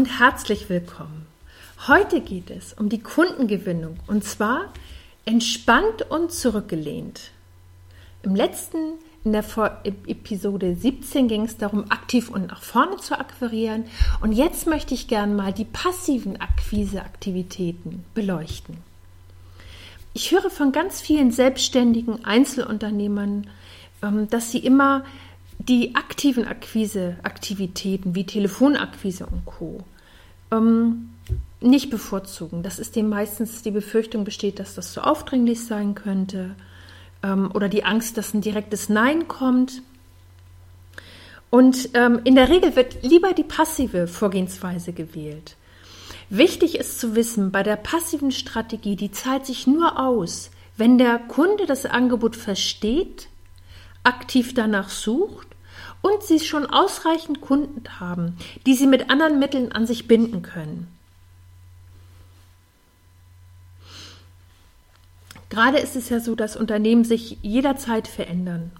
Und herzlich willkommen. Heute geht es um die Kundengewinnung und zwar entspannt und zurückgelehnt. Im letzten, in der Episode 17 ging es darum, aktiv und nach vorne zu akquirieren und jetzt möchte ich gerne mal die passiven Akquiseaktivitäten beleuchten. Ich höre von ganz vielen selbstständigen Einzelunternehmern, ähm, dass sie immer die aktiven Akquiseaktivitäten wie Telefonakquise und Co. Ähm, nicht bevorzugen. Das ist dem meistens die Befürchtung besteht, dass das zu aufdringlich sein könnte ähm, oder die Angst, dass ein direktes Nein kommt. Und ähm, in der Regel wird lieber die passive Vorgehensweise gewählt. Wichtig ist zu wissen, bei der passiven Strategie, die zahlt sich nur aus, wenn der Kunde das Angebot versteht, aktiv danach sucht und sie schon ausreichend Kunden haben, die sie mit anderen Mitteln an sich binden können. Gerade ist es ja so, dass Unternehmen sich jederzeit verändern.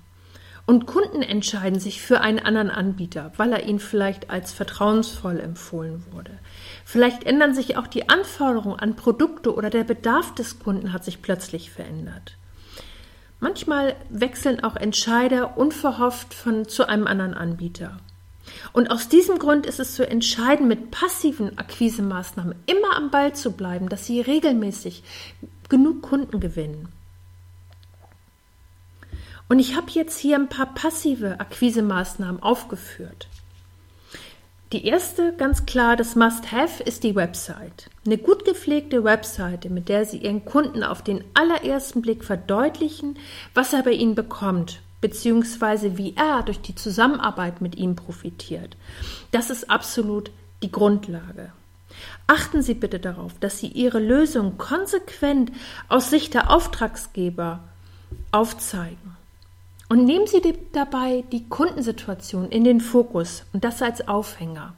Und Kunden entscheiden sich für einen anderen Anbieter, weil er ihnen vielleicht als vertrauensvoll empfohlen wurde. Vielleicht ändern sich auch die Anforderungen an Produkte oder der Bedarf des Kunden hat sich plötzlich verändert. Manchmal wechseln auch Entscheider unverhofft von zu einem anderen Anbieter. Und aus diesem Grund ist es zu entscheiden, mit passiven Akquisemaßnahmen immer am Ball zu bleiben, dass sie regelmäßig genug Kunden gewinnen. Und ich habe jetzt hier ein paar passive Akquisemaßnahmen aufgeführt. Die erste, ganz klar, das Must-Have ist die Website. Eine gut gepflegte Webseite, mit der Sie Ihren Kunden auf den allerersten Blick verdeutlichen, was er bei Ihnen bekommt, beziehungsweise wie er durch die Zusammenarbeit mit ihm profitiert. Das ist absolut die Grundlage. Achten Sie bitte darauf, dass Sie Ihre Lösung konsequent aus Sicht der Auftragsgeber aufzeigen. Und nehmen Sie dabei die Kundensituation in den Fokus und das als Aufhänger.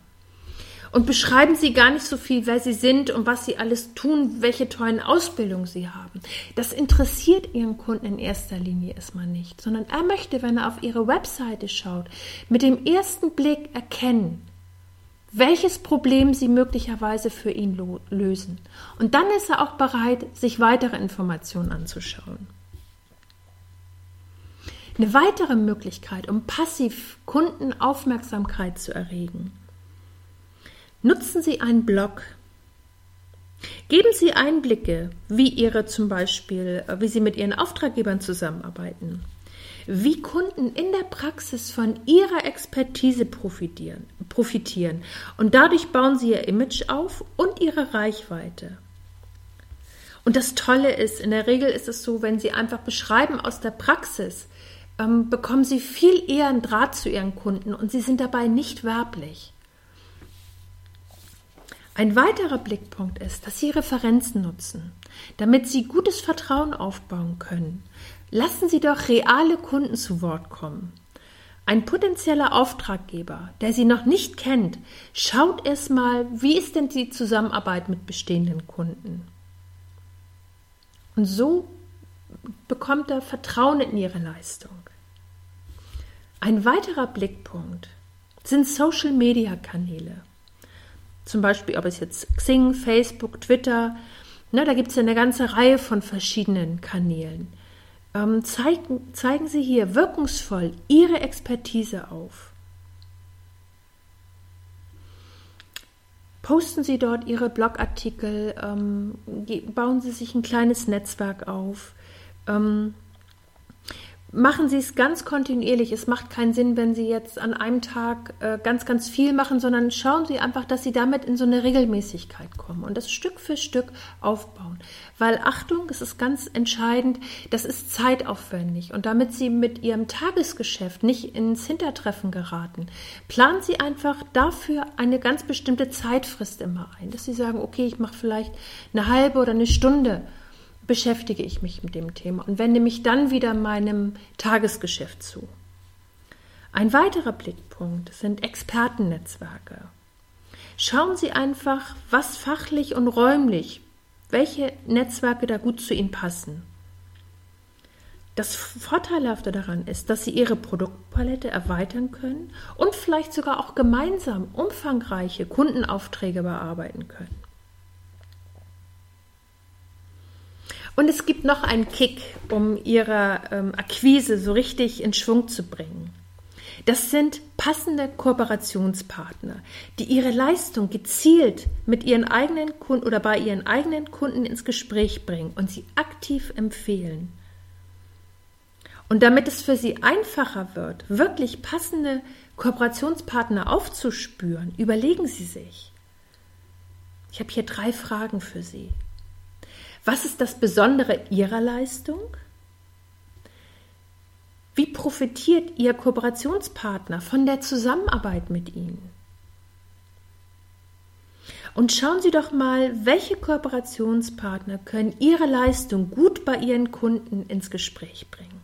Und beschreiben Sie gar nicht so viel, wer Sie sind und was Sie alles tun, welche tollen Ausbildungen Sie haben. Das interessiert Ihren Kunden in erster Linie erstmal nicht, sondern er möchte, wenn er auf Ihre Webseite schaut, mit dem ersten Blick erkennen, welches Problem Sie möglicherweise für ihn lösen. Und dann ist er auch bereit, sich weitere Informationen anzuschauen. Eine weitere Möglichkeit, um passiv Kundenaufmerksamkeit zu erregen. Nutzen Sie einen Blog. Geben Sie Einblicke, wie Ihre zum Beispiel, wie Sie mit Ihren Auftraggebern zusammenarbeiten, wie Kunden in der Praxis von Ihrer Expertise profitieren, profitieren und dadurch bauen Sie Ihr Image auf und Ihre Reichweite. Und das Tolle ist, in der Regel ist es so, wenn Sie einfach beschreiben aus der Praxis, ähm, bekommen sie viel eher einen Draht zu ihren Kunden und sie sind dabei nicht werblich. Ein weiterer Blickpunkt ist, dass Sie Referenzen nutzen, damit Sie gutes Vertrauen aufbauen können. Lassen Sie doch reale Kunden zu Wort kommen. Ein potenzieller Auftraggeber, der Sie noch nicht kennt, schaut erstmal, wie ist denn die Zusammenarbeit mit bestehenden Kunden. Und so bekommt er Vertrauen in Ihre Leistung. Ein weiterer Blickpunkt sind Social-Media-Kanäle. Zum Beispiel, ob es jetzt Xing, Facebook, Twitter, ne, da gibt es ja eine ganze Reihe von verschiedenen Kanälen. Ähm, zeigen, zeigen Sie hier wirkungsvoll Ihre Expertise auf. Posten Sie dort Ihre Blogartikel, ähm, bauen Sie sich ein kleines Netzwerk auf. Ähm, machen Sie es ganz kontinuierlich. Es macht keinen Sinn, wenn Sie jetzt an einem Tag äh, ganz, ganz viel machen, sondern schauen Sie einfach, dass Sie damit in so eine Regelmäßigkeit kommen und das Stück für Stück aufbauen. Weil Achtung, es ist ganz entscheidend, das ist zeitaufwendig und damit Sie mit Ihrem Tagesgeschäft nicht ins Hintertreffen geraten, planen Sie einfach dafür eine ganz bestimmte Zeitfrist immer ein, dass Sie sagen, okay, ich mache vielleicht eine halbe oder eine Stunde beschäftige ich mich mit dem Thema und wende mich dann wieder meinem Tagesgeschäft zu. Ein weiterer Blickpunkt sind Expertennetzwerke. Schauen Sie einfach, was fachlich und räumlich, welche Netzwerke da gut zu Ihnen passen. Das Vorteilhafte daran ist, dass Sie Ihre Produktpalette erweitern können und vielleicht sogar auch gemeinsam umfangreiche Kundenaufträge bearbeiten können. Und es gibt noch einen Kick, um ihre ähm, Akquise so richtig in Schwung zu bringen. Das sind passende Kooperationspartner, die ihre Leistung gezielt mit ihren eigenen Kunden oder bei ihren eigenen Kunden ins Gespräch bringen und sie aktiv empfehlen. Und damit es für sie einfacher wird, wirklich passende Kooperationspartner aufzuspüren, überlegen Sie sich. Ich habe hier drei Fragen für Sie. Was ist das Besondere Ihrer Leistung? Wie profitiert Ihr Kooperationspartner von der Zusammenarbeit mit Ihnen? Und schauen Sie doch mal, welche Kooperationspartner können Ihre Leistung gut bei Ihren Kunden ins Gespräch bringen.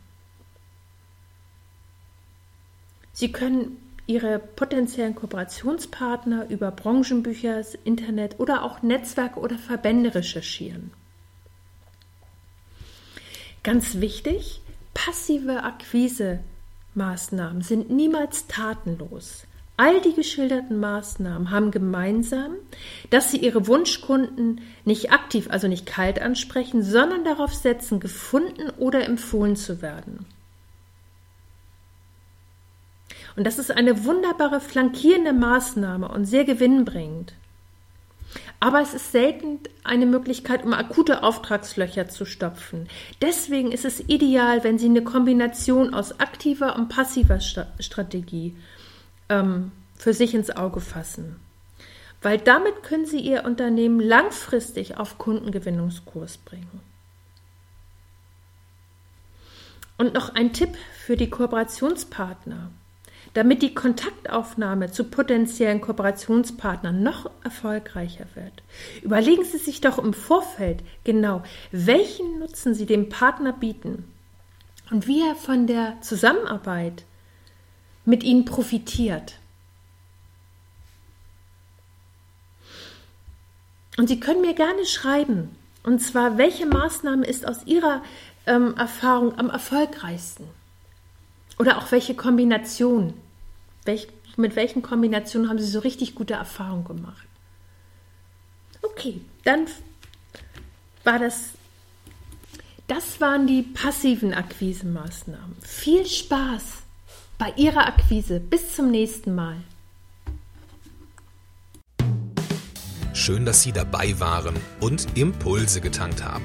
Sie können Ihre potenziellen Kooperationspartner über Branchenbücher, Internet oder auch Netzwerke oder Verbände recherchieren. Ganz wichtig, passive Akquise-Maßnahmen sind niemals tatenlos. All die geschilderten Maßnahmen haben gemeinsam, dass sie ihre Wunschkunden nicht aktiv, also nicht kalt ansprechen, sondern darauf setzen, gefunden oder empfohlen zu werden. Und das ist eine wunderbare flankierende Maßnahme und sehr gewinnbringend. Aber es ist selten eine Möglichkeit, um akute Auftragslöcher zu stopfen. Deswegen ist es ideal, wenn Sie eine Kombination aus aktiver und passiver Strategie ähm, für sich ins Auge fassen. Weil damit können Sie Ihr Unternehmen langfristig auf Kundengewinnungskurs bringen. Und noch ein Tipp für die Kooperationspartner. Damit die Kontaktaufnahme zu potenziellen Kooperationspartnern noch erfolgreicher wird, überlegen Sie sich doch im Vorfeld genau, welchen Nutzen Sie dem Partner bieten und wie er von der Zusammenarbeit mit Ihnen profitiert. Und Sie können mir gerne schreiben, und zwar, welche Maßnahme ist aus Ihrer ähm, Erfahrung am erfolgreichsten? Oder auch welche Kombination? Welch, mit welchen Kombinationen haben Sie so richtig gute Erfahrungen gemacht? Okay, dann war das. Das waren die passiven Akquisemaßnahmen. Viel Spaß bei Ihrer Akquise. Bis zum nächsten Mal. Schön, dass Sie dabei waren und Impulse getankt haben.